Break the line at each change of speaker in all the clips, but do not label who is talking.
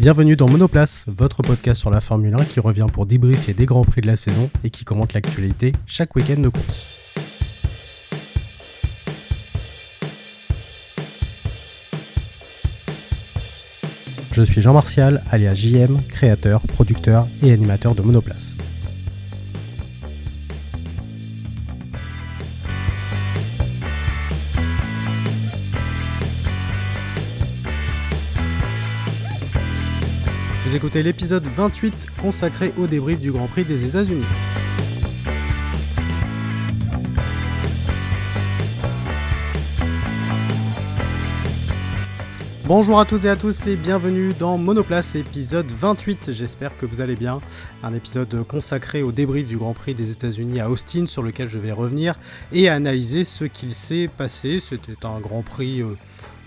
Bienvenue dans Monoplace, votre podcast sur la Formule 1 qui revient pour débriefer des grands prix de la saison et qui commente l'actualité chaque week-end de course. Je suis Jean Martial, alias JM, créateur, producteur et animateur de Monoplace. Vous écoutez l'épisode 28 consacré au débrief du Grand Prix des États-Unis. Bonjour à toutes et à tous et bienvenue dans Monoplace épisode 28. J'espère que vous allez bien. Un épisode consacré au débrief du Grand Prix des États-Unis à Austin sur lequel je vais revenir et analyser ce qu'il s'est passé. C'était un Grand Prix euh,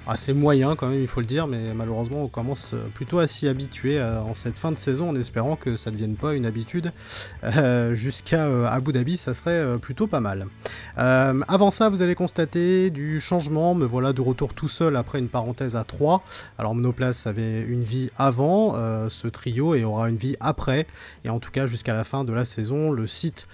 assez moyen quand même, il faut le dire, mais malheureusement on commence plutôt à s'y habituer euh, en cette fin de saison en espérant que ça ne devienne pas une habitude. Euh, jusqu'à euh, Abu Dhabi, ça serait plutôt pas mal. avant ça, vous allez constater du changement, me voilà de retour tout seul après une parenthèse à 3. Alors Monoplace avait une vie avant ce trio et aura une vie après. Et en tout cas jusqu'à la fin de la saison, le site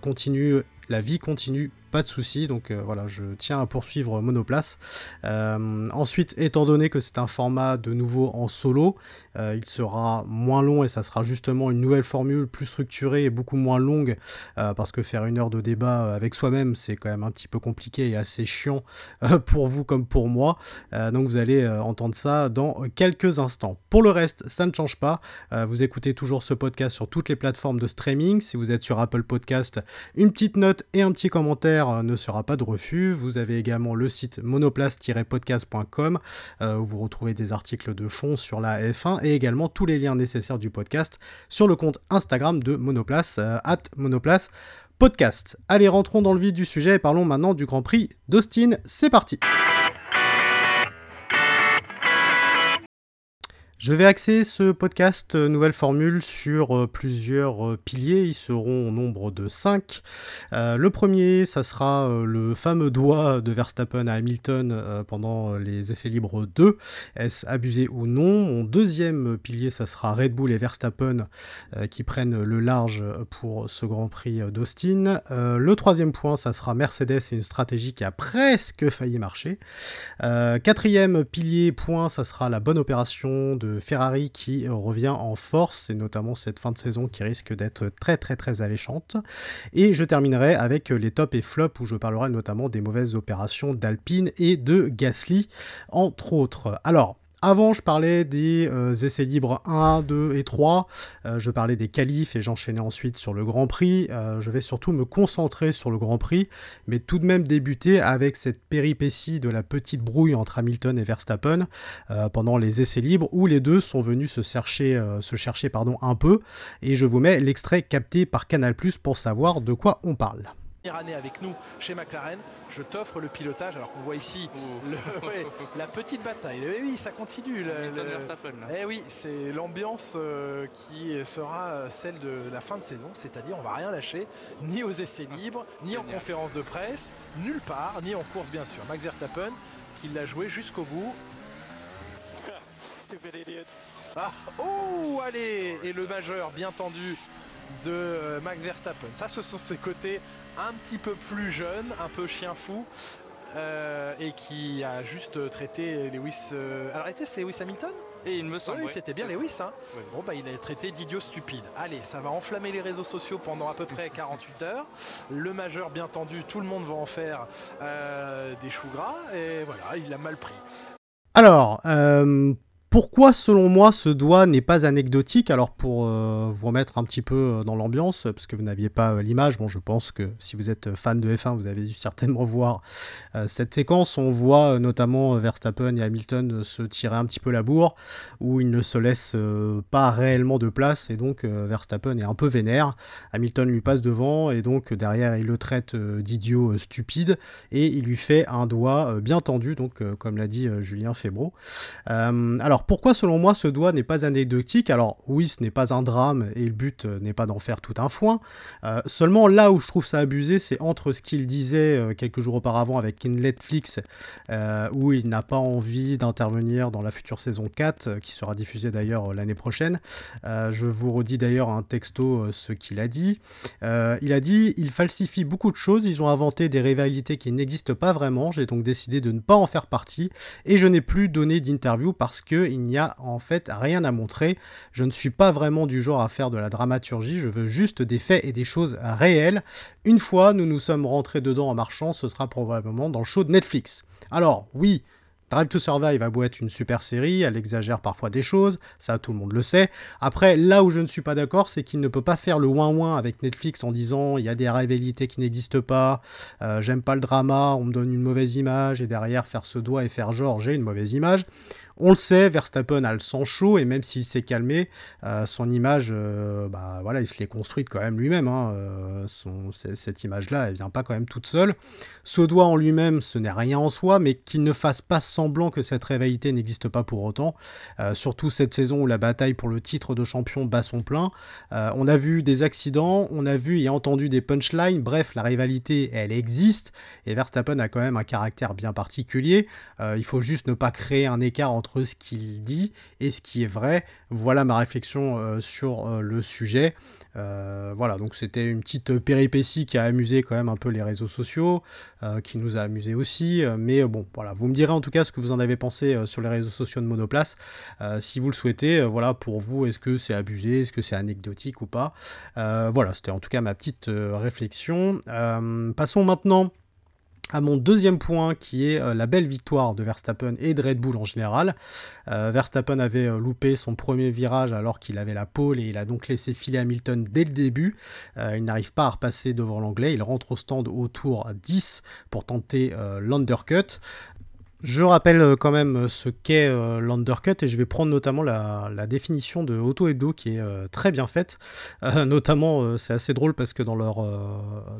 continue, la vie continue pas de souci. Donc euh, voilà, je tiens à poursuivre Monoplace. Euh, ensuite, étant donné que c'est un format de nouveau en solo, euh, il sera moins long et ça sera justement une nouvelle formule plus structurée et beaucoup moins longue parce que faire une heure de débat avec soi-même, c'est quand même un petit peu compliqué et assez chiant pour vous comme pour moi. donc vous allez entendre ça dans quelques instants. Pour le reste, ça ne change pas. vous écoutez toujours ce podcast sur toutes les plateformes de streaming. Si vous êtes sur Apple Podcast, une petite note et un petit commentaire ne sera pas de refus. Vous avez également le site monoplace-podcast.com euh, où vous retrouvez des articles de fond sur la F1 et également tous les liens nécessaires du podcast sur le compte Instagram de Monoplace, euh, at Monoplace Podcast. Allez, rentrons dans le vif du sujet et parlons maintenant du Grand Prix d'Austin. C'est parti! Je vais axer ce podcast euh, nouvelle formule sur euh, plusieurs euh, piliers, ils seront au nombre de 5. le premier, ça sera le fameux doigt de Verstappen à Hamilton pendant les essais libres 2. Est-ce abusé ou non? Mon deuxième pilier, ça sera Red Bull et Verstappen qui prennent le large pour ce Grand Prix d'Austin. le troisième point, ça sera Mercedes et une stratégie qui a presque failli marcher. quatrième pilier, point, ça sera la bonne opération de Ferrari qui revient en force, et notamment cette fin de saison qui risque d'être très très très alléchante. Et je terminerai avec les tops et flops où je parlerai notamment des mauvaises opérations d'Alpine et de Gasly, entre autres. Alors, avant, je parlais des euh, essais libres 1, 2 et 3. Euh, je parlais des qualifs et j'enchaînais ensuite sur le Grand Prix. Euh, je vais surtout me concentrer sur le Grand Prix, mais tout de même débuter avec cette péripétie de la petite brouille entre Hamilton et Verstappen pendant les essais libres où les deux sont venus se chercher, se chercher pardon, un peu. Et je vous mets l'extrait capté par Canal pour savoir de quoi on parle
année avec nous chez McLaren, je t'offre le pilotage. Alors qu'on voit ici la petite bataille. Et eh oui, ça continue.
Le,
eh oui, c'est l'ambiance euh, qui sera celle de la fin de saison, c'est-à-dire on va rien lâcher, ni aux essais libres, ni en conférence de presse, nulle part, ni en course bien sûr. Max Verstappen qui l'a joué jusqu'au bout. Stupid idiot. Ah, oh, allez Et le majeur bien tendu de euh, Max Verstappen. Ça, ce sont ses côtés un petit peu plus jeune, un peu chien fou. Euh, et qui a juste traité Lewis. Euh, alors, était Lewis Hamilton?
Et il me semble.
Oui, c'était bien Lewis. Hein. Bon, bah, il a traité d'idiot stupide. Allez, ça va enflammer les réseaux sociaux pendant à peu près 48 heures. Le majeur, bien tendu, tout le monde va en faire des choux gras. Et voilà, il a mal pris.
Alors, pourquoi, selon moi, ce doigt n'est pas anecdotique? Alors, pour euh, vous remettre un petit peu euh, dans l'ambiance, parce que vous n'aviez pas euh, l'image, bon, je pense que si vous êtes fan de F1, vous avez dû certainement voir cette séquence. On voit notamment Verstappen et Hamilton se tirer un petit peu la bourre, où ils ne se laissent pas réellement de place, et donc Verstappen est un peu vénère. Hamilton lui passe devant, et donc derrière, il le traite d'idiot stupide, et il lui fait un doigt bien tendu, donc comme l'a dit Julien Febro. alors, Alors pourquoi selon moi ce doigt n'est pas anecdotique? Alors oui, ce n'est pas un drame et le but euh, n'est pas d'en faire tout un foin. Euh, seulement là où je trouve ça abusé, c'est entre ce qu'il disait euh, quelques jours auparavant avec Netflix, où il n'a pas envie d'intervenir dans la future saison 4, qui sera diffusée d'ailleurs l'année prochaine. je vous redis d'ailleurs un texto ce qu'il a dit. il a dit, il falsifie beaucoup de choses, ils ont inventé des rivalités qui n'existent pas vraiment, j'ai donc décidé de ne pas en faire partie, et je n'ai plus donné d'interview parce que il n'y a en fait rien à montrer. Je ne suis pas vraiment du genre à faire de la dramaturgie, je veux juste des faits et des choses réelles. Une fois nous nous sommes rentrés dedans en marchant, ce sera probablement dans le show de Netflix. Alors oui, Drive to Survive a beau être une super série, elle exagère parfois des choses, ça tout le monde le sait. Après, là où je ne suis pas d'accord, c'est qu'il ne peut pas faire le ouin-ouin avec Netflix en disant il y a des rivalités qui n'existent pas, euh, j'aime pas le drama, on me donne une mauvaise image, et derrière faire ce doigt et faire genre j'ai une mauvaise image. On le sait, Verstappen a le sang chaud et même s'il s'est calmé, euh, son image, euh, bah voilà, il se l'est construite quand même lui-même. Hein, euh, cette image-là, elle vient pas quand même toute seule. Ce doigt en lui-même, ce n'est rien en soi, mais qu'il ne fasse pas semblant que cette rivalité n'existe pas pour autant. surtout cette saison où la bataille pour le titre de champion bat son plein. on a vu des accidents, on a vu et entendu des punchlines. Bref, la rivalité, elle existe et Verstappen a quand même un caractère bien particulier. il faut juste ne pas créer un écart entre ce qu'il dit et ce qui est vrai. Voilà ma réflexion euh, sur euh, le sujet. Euh, voilà, donc c'était une petite péripétie qui a amusé quand même un peu les réseaux sociaux, qui nous a amusé aussi. mais bon, voilà, vous me direz en tout cas ce que vous en avez pensé sur les réseaux sociaux de Monoplace. si vous le souhaitez, voilà, pour vous, est-ce que c'est abusé, est-ce que c'est anecdotique ou pas? Voilà, c'était en tout cas ma petite réflexion. passons maintenant à mon deuxième point qui est euh, la belle victoire de Verstappen et de Red Bull en général. Euh, Verstappen avait euh, loupé son premier virage alors qu'il avait la pole et il a donc laissé filer Hamilton dès le début. il n'arrive pas à repasser devant l'anglais, il rentre au stand au tour 10 pour tenter l'undercut. Je rappelle euh, quand même euh, ce qu'est euh, l'undercut et je vais prendre notamment la, définition de Auto Hebdo qui est très bien faite. notamment, c'est assez drôle parce que dans leur,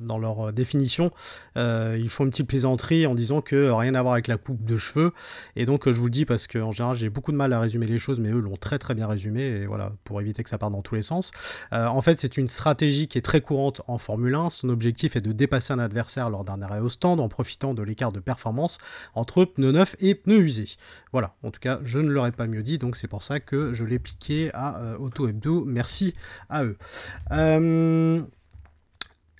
dans leur définition, ils font une petite plaisanterie en disant que rien à voir avec la coupe de cheveux. Et donc, je vous le dis parce qu'en général, j'ai beaucoup de mal à résumer les choses, mais eux l'ont très très bien résumé et voilà, pour éviter que ça parte dans tous les sens. en fait, c'est une stratégie qui est très courante en Formule 1. Son objectif est de dépasser un adversaire lors d'un arrêt au stand en profitant de l'écart de performance entre pneus et pneus usés. Voilà, en tout cas, je ne l'aurais pas mieux dit, donc c'est pour ça que je l'ai piqué à euh, Auto Hebdo. Merci à eux. Euh,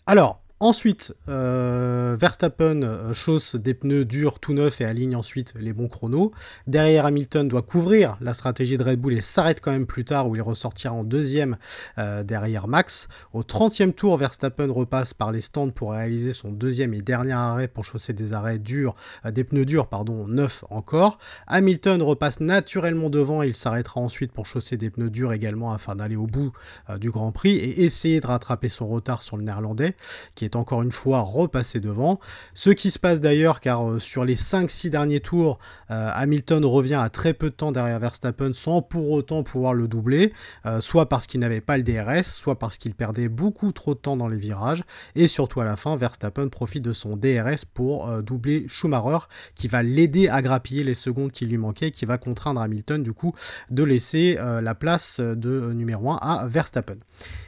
alors, Ensuite, euh, Verstappen euh, chausse des pneus durs tout neufs et aligne ensuite les bons chronos. Derrière, Hamilton doit couvrir la stratégie de Red Bull et s'arrête quand même plus tard où il ressortira en deuxième euh, derrière Max. Au 30e tour, Verstappen repasse par les stands pour réaliser son deuxième et dernier arrêt pour chausser des arrêts durs, des pneus durs, pardon, neufs encore. Hamilton repasse naturellement devant et il s'arrêtera ensuite pour chausser des pneus durs également afin d'aller au bout du Grand Prix et essayer de rattraper son retard sur le néerlandais qui est encore une fois repassé devant. Ce qui se passe d'ailleurs car euh, sur les 5-6 derniers tours, euh, Hamilton revient à très peu de temps derrière Verstappen sans pour autant pouvoir le doubler, euh, soit parce qu'il n'avait pas le DRS, soit parce qu'il perdait beaucoup trop de temps dans les virages, et surtout à la fin, Verstappen profite de son DRS pour doubler Schumacher, qui va l'aider à grappiller les secondes qui lui manquaient, qui va contraindre Hamilton du coup de laisser la place de numéro 1 à Verstappen.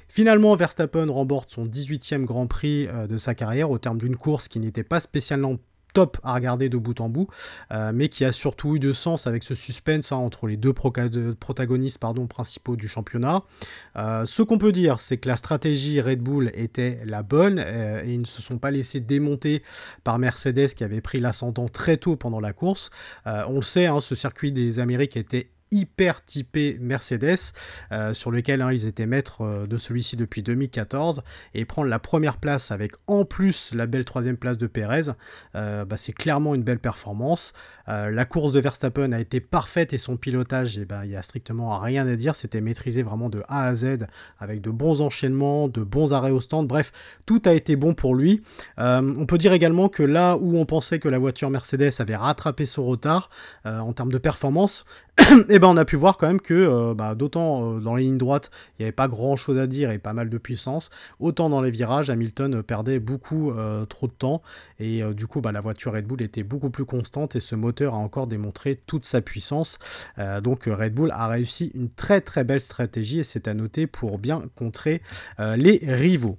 Finalement, Verstappen remporte son 18e Grand Prix euh, de sa carrière au terme d'une course qui n'était pas spécialement top à regarder de bout en bout, euh, mais qui a surtout eu de sens avec ce suspense hein, entre les deux protagonistes principaux du championnat. Euh, ce qu'on peut dire, c'est que la stratégie Red Bull était la bonne et ils ne se sont pas laissés démonter par Mercedes qui avait pris l'ascendant très tôt pendant la course. on sait, hein, ce circuit des Amériques était hyper typé Mercedes, euh, sur lequel hein, ils étaient maîtres euh, de celui-ci depuis 2014, et prendre la première place avec en plus la belle troisième place de Perez, euh, bah, c'est clairement une belle performance. la course de Verstappen a été parfaite et son pilotage, eh ben, il n'y a strictement rien à dire, c'était maîtrisé vraiment de A à Z, avec de bons enchaînements, de bons arrêts au stand, bref, tout a été bon pour lui. on peut dire également que là où on pensait que la voiture Mercedes avait rattrapé son retard en termes de performance, et eh ben on a pu voir quand même que euh, bah, d'autant euh, dans les lignes droites il n'y avait pas grand chose à dire et pas mal de puissance, autant dans les virages Hamilton perdait beaucoup euh, trop de temps et du coup bah, la voiture Red Bull était beaucoup plus constante et ce moteur a encore démontré toute sa puissance. donc Red Bull a réussi une très très belle stratégie et c'est à noter pour bien contrer les rivaux.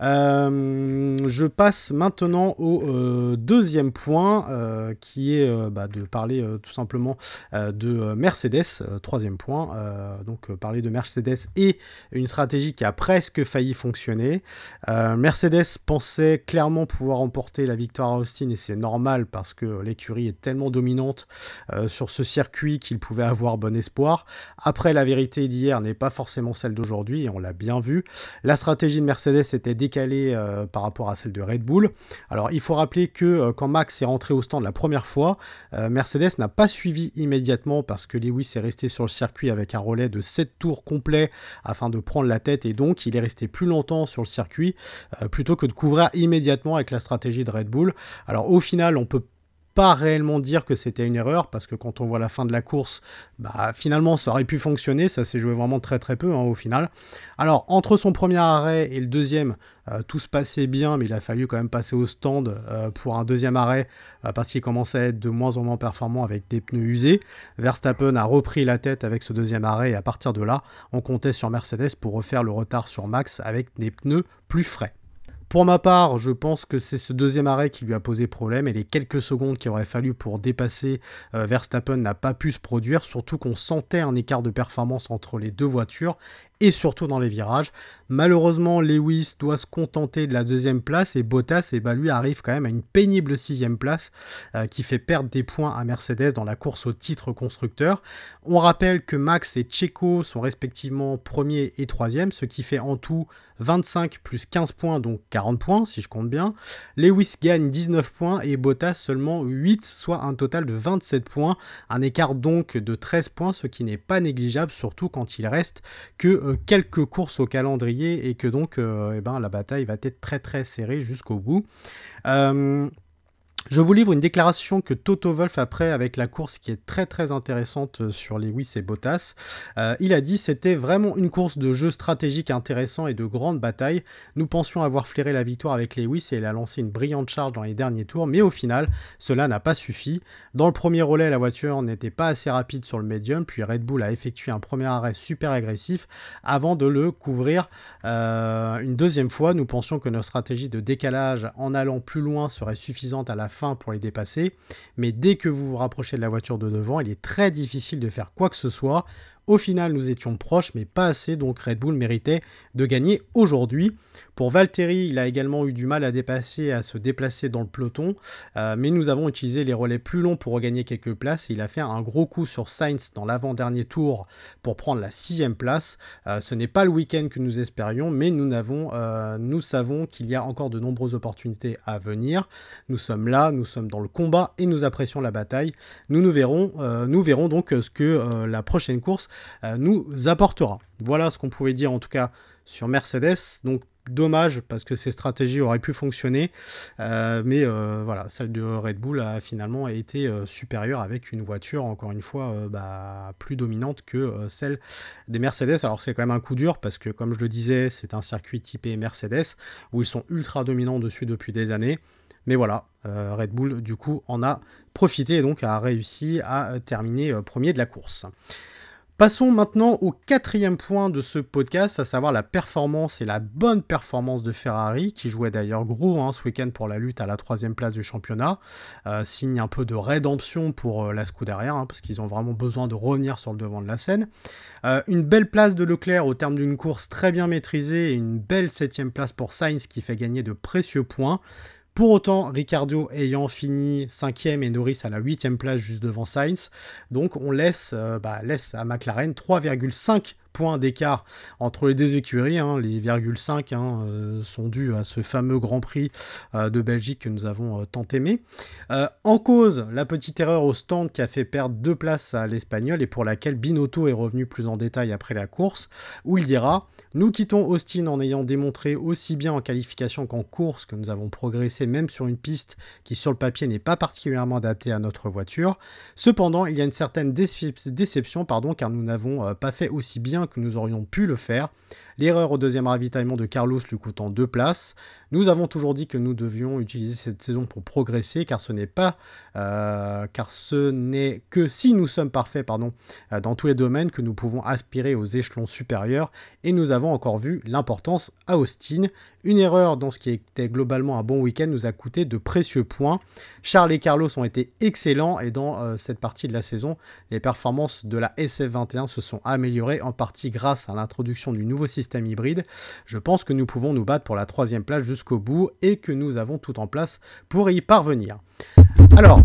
je passe maintenant au deuxième point qui est bah, de parler tout simplement de Mercedes, euh, troisième point. Euh, donc euh, parler de Mercedes et une stratégie qui a presque failli fonctionner. Mercedes pensait clairement pouvoir remporter la victoire à Austin et c'est normal parce que l'écurie est tellement dominante sur ce circuit qu'il pouvait avoir bon espoir. Après, la vérité d'hier n'est pas forcément celle d'aujourd'hui et on l'a bien vu. La stratégie de Mercedes était décalée par rapport à celle de Red Bull. Alors il faut rappeler que quand Max est rentré au stand la première fois, Mercedes n'a pas suivi immédiatement parce que Lewis est resté sur le circuit avec un relais de 7 tours complets afin de prendre la tête et donc il est resté plus longtemps sur le circuit euh, plutôt que de couvrir immédiatement avec la stratégie de Red Bull. Alors au final, on peut pas réellement dire que c'était une erreur parce que quand on voit la fin de la course, bah, finalement ça aurait pu fonctionner, ça s'est joué vraiment très très peu hein, au final. Alors entre son premier arrêt et le deuxième, euh, tout se passait bien, mais il a fallu quand même passer au stand euh, pour un deuxième arrêt euh, parce qu'il commençait à être de moins en moins performant avec des pneus usés. Verstappen a repris la tête avec ce deuxième arrêt et à partir de là, on comptait sur Mercedes pour refaire le retard sur Max avec des pneus plus frais. Pour ma part, je pense que c'est ce deuxième arrêt qui lui a posé problème et les quelques secondes qu'il aurait fallu pour dépasser euh, Verstappen n'a pas pu se produire, surtout qu'on sentait un écart de performance entre les deux voitures et surtout dans les virages. Malheureusement, Lewis doit se contenter de la deuxième place et Bottas, et eh ben, lui, arrive quand même à une pénible sixième place euh, qui fait perdre des points à Mercedes dans la course au titre constructeur. On rappelle que Max et Checo sont respectivement premier et troisième, ce qui fait en tout 25 plus 15 points, donc 40 points si je compte bien. Lewis gagne 19 points et Bottas seulement 8, soit un total de 27 points. Un écart donc de 13 points, ce qui n'est pas négligeable, surtout quand il reste que quelques courses au calendrier et que donc euh, eh ben, la bataille va être très très serrée jusqu'au bout. Euh, je vous livre une déclaration que Toto Wolf après avec la course qui est très très intéressante euh, sur Lewis et Bottas. Euh, il a dit c'était vraiment une course de jeu stratégique intéressant et de grande bataille. Nous pensions avoir flairé la victoire avec Lewis et il a lancé une brillante charge dans les derniers tours, mais au final cela n'a pas suffi. Dans le premier relais la voiture n'était pas assez rapide sur le médium, puis Red Bull a effectué un premier arrêt super agressif avant de le couvrir euh, une deuxième fois. Nous pensions que notre stratégie de décalage en allant plus loin serait suffisante à la fin pour les dépasser, mais dès que vous vous rapprochez de la voiture de devant, il est très difficile de faire quoi que ce soit. Au final, nous étions proches, mais pas assez, donc Red Bull méritait de gagner aujourd'hui. Pour Valtteri, il a également eu du mal à dépasser, à se déplacer dans le peloton, euh, mais nous avons utilisé les relais plus longs pour regagner quelques places. Et il a fait un gros coup sur Sainz dans l'avant-dernier tour pour prendre la sixième place. Euh, ce n'est pas le week-end que nous espérions, mais nous, avons, euh, nous savons qu'il y a encore de nombreuses opportunités à venir. Nous sommes là, nous sommes dans le combat et nous apprécions la bataille. Nous, nous, verrons, nous verrons donc ce que la prochaine course nous apportera. Voilà ce qu'on pouvait dire en tout cas sur Mercedes. Donc dommage parce que ces stratégies auraient pu fonctionner, euh, mais euh, voilà, celle de Red Bull a finalement été supérieure avec une voiture encore une fois bah, plus dominante que celle des Mercedes. Alors c'est quand même un coup dur parce que comme je le disais, c'est un circuit typé Mercedes où ils sont ultra dominants dessus depuis des années. Mais voilà, Red Bull du coup en a profité et donc a réussi à terminer premier de la course. Passons maintenant au quatrième point de ce podcast, à savoir la performance et la bonne performance de Ferrari, qui jouait d'ailleurs gros hein, ce week-end pour la lutte à la troisième place du championnat. Euh, signe un peu de rédemption pour euh, la Scuderia, hein, parce qu'ils ont vraiment besoin de revenir sur le devant de la scène. Euh, une belle place de Leclerc au terme d'une course très bien maîtrisée et une belle septième place pour Sainz qui fait gagner de précieux points. Pour autant, Ricardo ayant fini 5ème et Norris à la 8ème place juste devant Sainz, donc on laisse, euh, bah, laisse à McLaren 3,5 points d'écart entre les deux écuries. Hein. les 0,5 hein, euh, sont dus à ce fameux Grand Prix euh, de Belgique que nous avons tant aimé. en cause, la petite erreur au stand qui a fait perdre deux places à l'Espagnol et pour laquelle Binotto est revenu plus en détail après la course, où il dira Nous quittons Austin en ayant démontré aussi bien en qualification qu'en course que nous avons progressé même sur une piste qui sur le papier n'est pas particulièrement adaptée à notre voiture. Cependant, il y a une certaine déception pardon, car nous n'avons euh, pas fait aussi bien que nous aurions pu le faire. L'erreur au deuxième ravitaillement de Carlos lui coûtant deux places. Nous avons toujours dit que nous devions utiliser cette saison pour progresser, car ce n'est pas, euh, car ce n'est que si nous sommes parfaits, pardon, euh, dans tous les domaines que nous pouvons aspirer aux échelons supérieurs. Et nous avons encore vu l'importance à Austin. Une erreur dans ce qui était globalement un bon week-end nous a coûté de précieux points. Charles et Carlos ont été excellents et dans euh, cette partie de la saison, les performances de la SF21 se sont améliorées en partie grâce à l'introduction du nouveau système hybride, je pense que nous pouvons nous battre pour la troisième place jusqu'au bout et que nous avons tout en place pour y parvenir. Alors,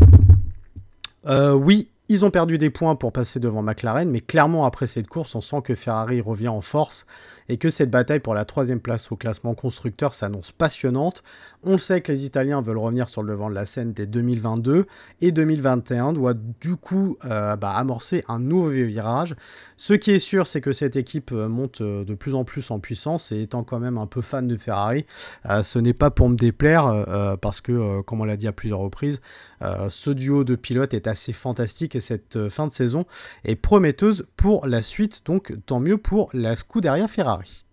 euh, oui, ils ont perdu des points pour passer devant McLaren, mais clairement après cette course, on sent que Ferrari revient en force et que cette bataille pour la troisième place au classement constructeur s'annonce passionnante. On sait que les Italiens veulent revenir sur le devant de la scène dès 2022 et 2021 doit du coup euh, bah, amorcer un nouveau virage. Ce qui est sûr, c'est que cette équipe euh, monte euh, de plus en plus en puissance et étant quand même un peu fan de Ferrari, ce n'est pas pour me déplaire parce que, comme on l'a dit à plusieurs reprises, ce duo de pilotes est assez fantastique et cette fin de saison est prometteuse pour la suite, donc tant mieux pour la Scuderia Ferrari.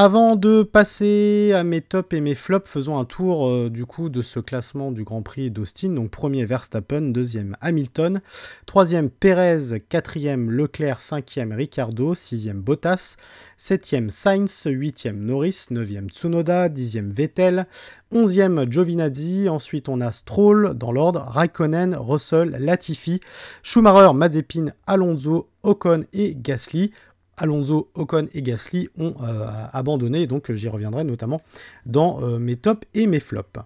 Avant de passer à mes tops et mes flops, faisons un tour euh, du coup de ce classement du Grand Prix d'Austin. Donc premier Verstappen, deuxième Hamilton, troisième Perez, quatrième Leclerc, cinquième Ricardo, sixième Bottas, septième Sainz, huitième Norris, neuvième Tsunoda, dixième Vettel, onzième Giovinazzi. Ensuite on a Stroll dans l'ordre, Raikkonen, Russell, Latifi, Schumacher, Mazepin, Alonso, Ocon et Gasly. Alonso, Ocon et Gasly ont euh, abandonné, donc j'y reviendrai notamment dans euh, mes tops et mes flops.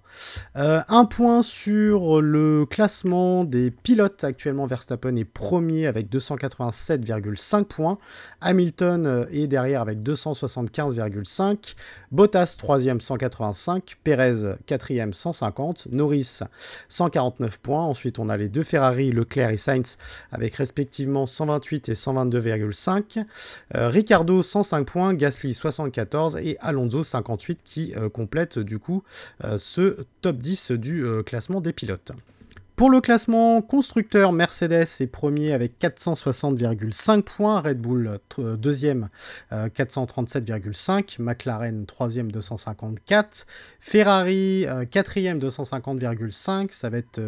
Euh, un point sur le classement des pilotes. Actuellement, Verstappen est premier avec 287,5 points. Hamilton est derrière avec 275,5. Bottas, troisième, 185. Perez, quatrième, 150. Norris, 149 points. Ensuite, on a les deux Ferrari, Leclerc et Sainz, avec respectivement 128 et 122,5. Euh, Ricardo 105 points, Gasly 74 et Alonso 58 qui euh, complètent du coup euh, ce top 10 du classement des pilotes. Pour le classement constructeur, Mercedes est premier avec 460,5 points, Red Bull euh, deuxième 437,5, euh, McLaren troisième 254, Ferrari euh, quatrième 250,5. Ça va être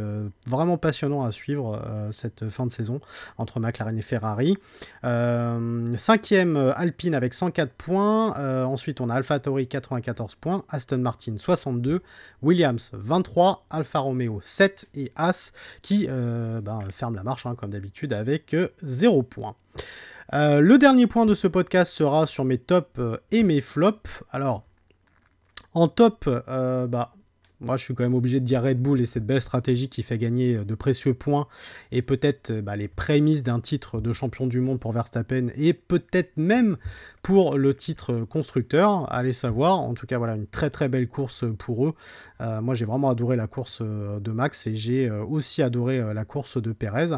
vraiment passionnant à suivre cette fin de saison entre McLaren et Ferrari. cinquième Alpine avec 104 points. ensuite on a AlphaTauri 94 points, Aston Martin 62, Williams 23, Alfa Romeo 7 et As qui euh, ben, ferme la marche, hein, comme d'habitude, avec 0 euh, points. Euh, le dernier point de ce podcast sera sur mes tops et mes flops. Alors, en top, bah, moi, je suis quand même obligé de dire Red Bull et cette belle stratégie qui fait gagner euh, de précieux points et peut-être euh, bah, les prémices d'un titre de champion du monde pour Verstappen et peut-être même pour le titre constructeur. Allez savoir. En tout cas, voilà, une très très belle course pour eux. Euh, moi, j'ai vraiment adoré la course de Max et j'ai aussi adoré la course de Perez.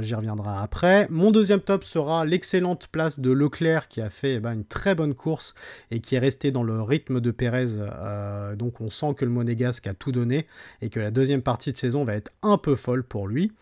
J'y reviendrai après. Mon deuxième top sera l'excellente place de Leclerc qui a fait bah, une très bonne course et qui est resté dans le rythme de Perez. donc, on sent que le Monégasque a tout donné et que la deuxième partie de saison va être un peu folle pour lui.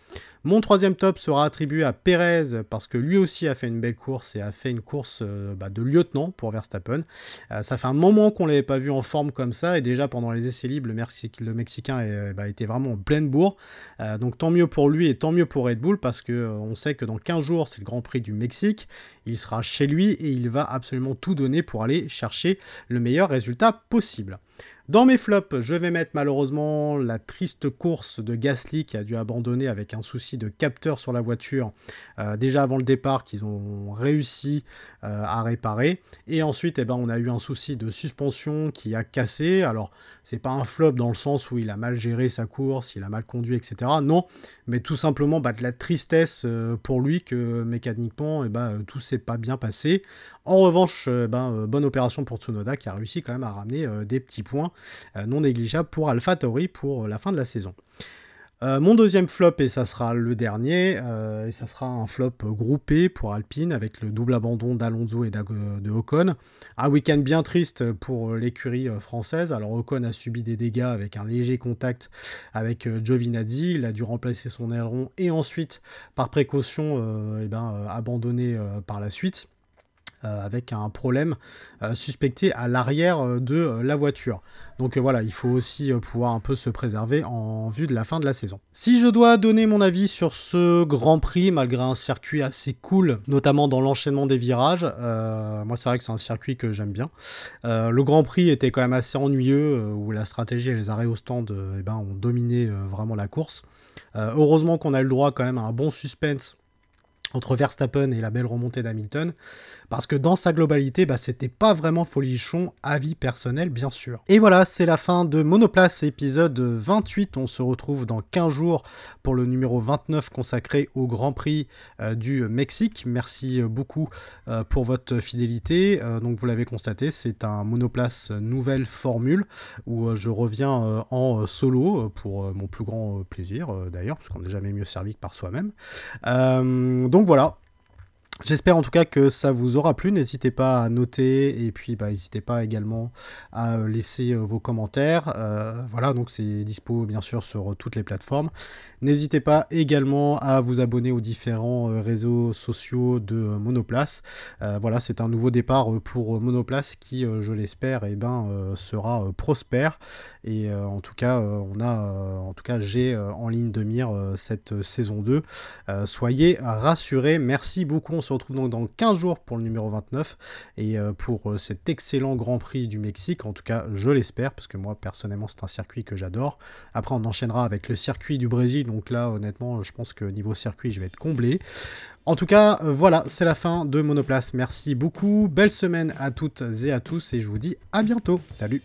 Mon troisième top sera attribué à Perez parce que lui aussi a fait une belle course et a fait une course euh, bah, de lieutenant pour Verstappen. Euh, ça fait un moment qu'on ne l'avait pas vu en forme comme ça et déjà pendant les essais libres, le, Mexicain a, bah, était vraiment en pleine bourre. Euh, donc tant mieux pour lui et tant mieux pour Red Bull parce que on sait que dans 15 jours c'est le Grand Prix du Mexique. Il sera chez lui et il va absolument tout donner pour aller chercher le meilleur résultat possible. Dans mes flops, je vais mettre malheureusement la triste course de Gasly qui a dû abandonner avec un souci de capteur sur la voiture euh, déjà avant le départ qu'ils ont réussi euh, à réparer. Et ensuite, eh ben, on a eu un souci de suspension qui a cassé. Alors, c'est pas un flop dans le sens où il a mal géré sa course, il a mal conduit, etc. Non, mais tout simplement bah, de la tristesse euh, pour lui que mécaniquement, eh ben, tout s'est pas bien passé. En revanche, ben, bonne opération pour Tsunoda qui a réussi quand même à ramener des petits points euh, non négligeable pour AlphaTauri pour la fin de la saison. Euh, mon deuxième flop, et ça sera le dernier, euh, et ça sera un flop groupé pour Alpine avec le double abandon d'Alonso et de Ocon. Un week-end bien triste pour l'écurie française. Alors Ocon a subi des dégâts avec un léger contact avec Giovinazzi. Il a dû remplacer son aileron et ensuite, par précaution, ben, abandonner par la suite. Euh, avec un problème euh, suspecté à l'arrière euh, de la voiture. Donc voilà, il faut aussi pouvoir un peu se préserver en vue de la fin de la saison. Si je dois donner mon avis sur ce Grand Prix, malgré un circuit assez cool, notamment dans l'enchaînement des virages, moi c'est vrai que c'est un circuit que j'aime bien. le Grand Prix était quand même assez ennuyeux, où la stratégie et les arrêts au stand eh ben, ont dominé vraiment la course. heureusement qu'on a eu le droit quand même à un bon suspense entre Verstappen et la belle remontée d'Hamilton, parce que dans sa globalité, bah, c'était pas vraiment folichon, avis personnel bien sûr. Et voilà, c'est la fin de Monoplace épisode 28, on se retrouve dans 15 jours pour le numéro 29 consacré au Grand Prix euh, du Mexique. Merci euh, beaucoup euh, pour votre fidélité, donc vous l'avez constaté, c'est un Monoplace nouvelle formule, où je reviens en solo, pour mon plus grand plaisir d'ailleurs, parce qu'on n'est jamais mieux servi que par soi-même. donc donc voilà, J'espère en tout cas que ça vous aura plu. N'hésitez pas à noter et puis bah, n'hésitez pas également à laisser euh, vos commentaires. Euh, voilà, donc c'est dispo bien sûr sur toutes les plateformes. N'hésitez pas également à vous abonner aux différents euh, réseaux sociaux de Monoplace. voilà, c'est un nouveau départ pour Monoplace qui, je l'espère, eh ben, sera prospère. Et en tout cas, on a, en tout cas, j'ai en ligne de mire cette saison 2. soyez rassurés. Merci beaucoup se retrouve donc dans 15 jours pour le numéro 29 et euh, pour euh, cet excellent Grand Prix du Mexique. En tout cas, je l'espère, parce que moi, personnellement, c'est un circuit que j'adore. Après, on enchaînera avec le circuit du Brésil. Donc là, honnêtement, je pense que niveau circuit, je vais être comblé. En tout cas, euh, voilà, c'est la fin de Monoplace. Merci beaucoup. Belle semaine à toutes et à tous et je vous dis à bientôt. Salut